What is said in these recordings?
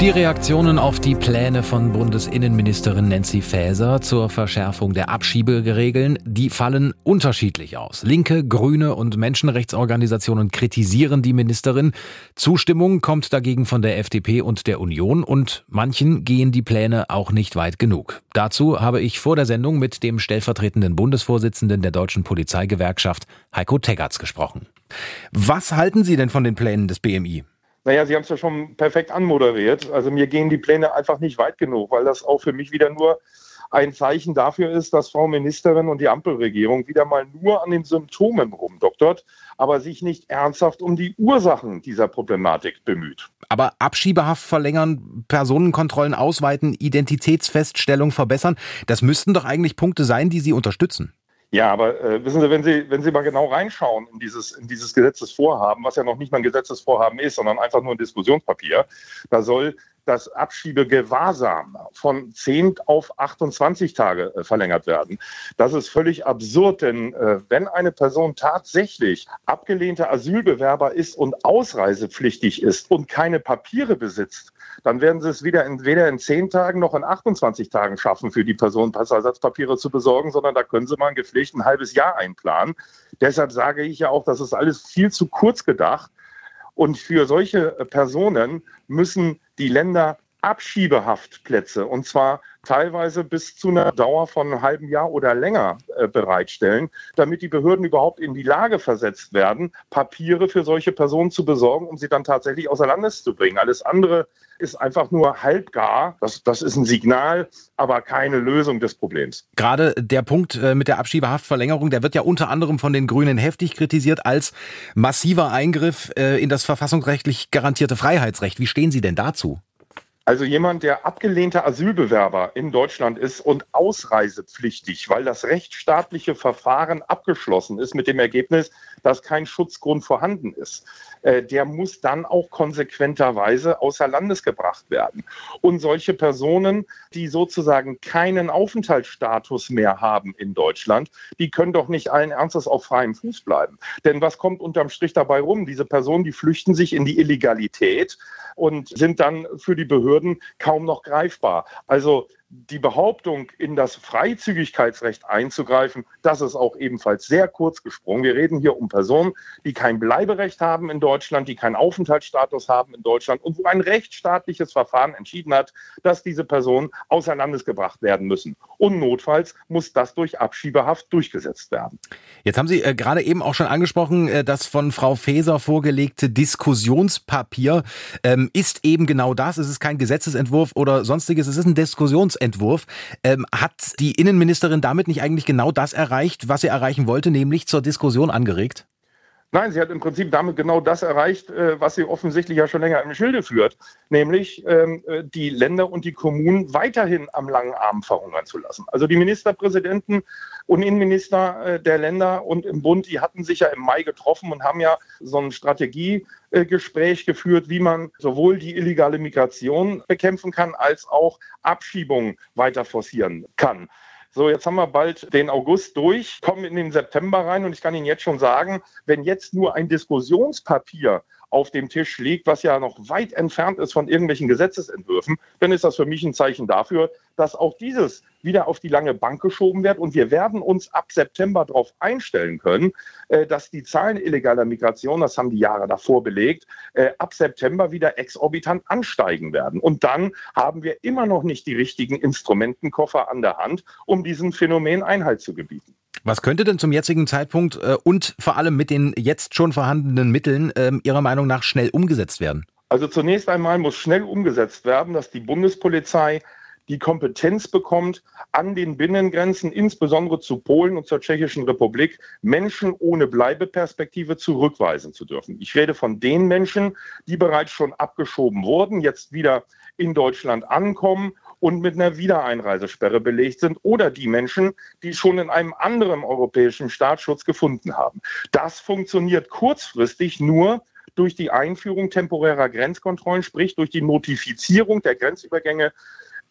Die Reaktionen auf die Pläne von Bundesinnenministerin Nancy Faeser zur Verschärfung der Abschieberegeln, die fallen unterschiedlich aus. Linke, Grüne und Menschenrechtsorganisationen kritisieren die Ministerin. Zustimmung kommt dagegen von der FDP und der Union und manchen gehen die Pläne auch nicht weit genug. Dazu habe ich vor der Sendung mit dem stellvertretenden Bundesvorsitzenden der Deutschen Polizeigewerkschaft Heiko Teggerts gesprochen. Was halten Sie denn von den Plänen des BMI? Naja, Sie haben es ja schon perfekt anmoderiert. Also mir gehen die Pläne einfach nicht weit genug, weil das auch für mich wieder nur ein Zeichen dafür ist, dass Frau Ministerin und die Ampelregierung wieder mal nur an den Symptomen rumdoktert, aber sich nicht ernsthaft um die Ursachen dieser Problematik bemüht. Aber Abschiebehaft verlängern, Personenkontrollen ausweiten, Identitätsfeststellung verbessern, das müssten doch eigentlich Punkte sein, die Sie unterstützen. Ja, aber äh, wissen Sie, wenn Sie, wenn Sie mal genau reinschauen in dieses, in dieses Gesetzesvorhaben, was ja noch nicht mal ein Gesetzesvorhaben ist, sondern einfach nur ein Diskussionspapier, da soll das Abschiebegewahrsam von 10 auf 28 Tage äh, verlängert werden. Das ist völlig absurd, denn äh, wenn eine Person tatsächlich abgelehnter Asylbewerber ist und ausreisepflichtig ist und keine Papiere besitzt, dann werden sie es wieder in, weder in 10 Tagen noch in 28 Tagen schaffen, für die Person Passersatzpapiere zu besorgen, sondern da können sie mal ein gepflegt ein halbes Jahr einplanen. Deshalb sage ich ja auch, das ist alles viel zu kurz gedacht. Und für solche Personen müssen die Länder Abschiebehaftplätze und zwar teilweise bis zu einer Dauer von einem halben Jahr oder länger äh, bereitstellen, damit die Behörden überhaupt in die Lage versetzt werden, Papiere für solche Personen zu besorgen, um sie dann tatsächlich außer Landes zu bringen. Alles andere ist einfach nur halbgar. Das, das ist ein Signal, aber keine Lösung des Problems. Gerade der Punkt äh, mit der Abschiebehaftverlängerung, der wird ja unter anderem von den Grünen heftig kritisiert als massiver Eingriff äh, in das verfassungsrechtlich garantierte Freiheitsrecht. Wie stehen Sie denn dazu? Also jemand, der abgelehnter Asylbewerber in Deutschland ist und ausreisepflichtig, weil das rechtsstaatliche Verfahren abgeschlossen ist mit dem Ergebnis, dass kein Schutzgrund vorhanden ist, äh, der muss dann auch konsequenterweise außer Landes gebracht werden. Und solche Personen, die sozusagen keinen Aufenthaltsstatus mehr haben in Deutschland, die können doch nicht allen Ernstes auf freiem Fuß bleiben. Denn was kommt unterm Strich dabei rum? Diese Personen, die flüchten sich in die Illegalität und sind dann für die Behörden kaum noch greifbar. Also die Behauptung, in das Freizügigkeitsrecht einzugreifen, das ist auch ebenfalls sehr kurz gesprungen. Wir reden hier um Personen, die kein Bleiberecht haben in Deutschland, die keinen Aufenthaltsstatus haben in Deutschland und wo ein rechtsstaatliches Verfahren entschieden hat, dass diese Personen außer gebracht werden müssen. Und notfalls muss das durch Abschiebehaft durchgesetzt werden. Jetzt haben Sie äh, gerade eben auch schon angesprochen, äh, das von Frau Faeser vorgelegte Diskussionspapier ähm, ist eben genau das. Es ist kein Gesetzesentwurf oder sonstiges, es ist ein Diskussionspapier. Gesetzentwurf. Ähm, hat die Innenministerin damit nicht eigentlich genau das erreicht, was sie erreichen wollte, nämlich zur Diskussion angeregt? Nein, sie hat im Prinzip damit genau das erreicht, äh, was sie offensichtlich ja schon länger im Schilde führt, nämlich ähm, äh, die Länder und die Kommunen weiterhin am langen Arm verhungern zu lassen. Also die Ministerpräsidenten und Innenminister äh, der Länder und im Bund, die hatten sich ja im Mai getroffen und haben ja so ein Strategiegespräch geführt, wie man sowohl die illegale Migration bekämpfen kann, als auch Abschiebungen weiter forcieren kann. So, jetzt haben wir bald den August durch, kommen in den September rein und ich kann Ihnen jetzt schon sagen, wenn jetzt nur ein Diskussionspapier auf dem Tisch liegt, was ja noch weit entfernt ist von irgendwelchen Gesetzesentwürfen, dann ist das für mich ein Zeichen dafür, dass auch dieses wieder auf die lange Bank geschoben wird. Und wir werden uns ab September darauf einstellen können, äh, dass die Zahlen illegaler Migration, das haben die Jahre davor belegt, äh, ab September wieder exorbitant ansteigen werden. Und dann haben wir immer noch nicht die richtigen Instrumentenkoffer an der Hand, um diesem Phänomen Einhalt zu gebieten. Was könnte denn zum jetzigen Zeitpunkt äh, und vor allem mit den jetzt schon vorhandenen Mitteln äh, Ihrer Meinung nach schnell umgesetzt werden? Also zunächst einmal muss schnell umgesetzt werden, dass die Bundespolizei die Kompetenz bekommt, an den Binnengrenzen, insbesondere zu Polen und zur Tschechischen Republik, Menschen ohne Bleibeperspektive zurückweisen zu dürfen. Ich rede von den Menschen, die bereits schon abgeschoben wurden, jetzt wieder in Deutschland ankommen und mit einer Wiedereinreisesperre belegt sind oder die Menschen, die schon in einem anderen europäischen Staat Schutz gefunden haben. Das funktioniert kurzfristig nur durch die Einführung temporärer Grenzkontrollen, sprich durch die Notifizierung der Grenzübergänge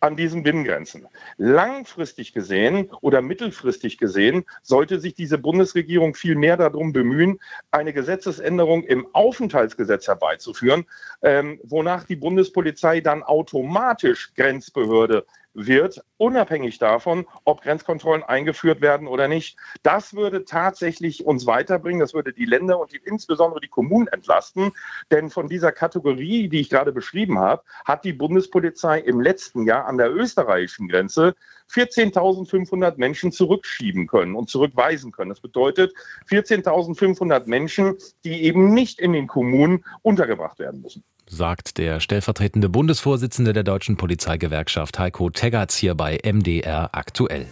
an diesen Binnengrenzen. Langfristig gesehen oder mittelfristig gesehen sollte sich diese Bundesregierung viel mehr darum bemühen, eine Gesetzesänderung im Aufenthaltsgesetz herbeizuführen, ähm, wonach die Bundespolizei dann automatisch Grenzbehörde wird, unabhängig davon, ob Grenzkontrollen eingeführt werden oder nicht. Das würde tatsächlich uns weiterbringen. Das würde die Länder und die, insbesondere die Kommunen entlasten. Denn von dieser Kategorie, die ich gerade beschrieben habe, hat die Bundespolizei im letzten Jahr an der österreichischen Grenze 14.500 Menschen zurückschieben können und zurückweisen können. Das bedeutet 14.500 Menschen, die eben nicht in den Kommunen untergebracht werden müssen sagt der stellvertretende Bundesvorsitzende der Deutschen Polizeigewerkschaft Heiko Teggerts hier bei MDR aktuell.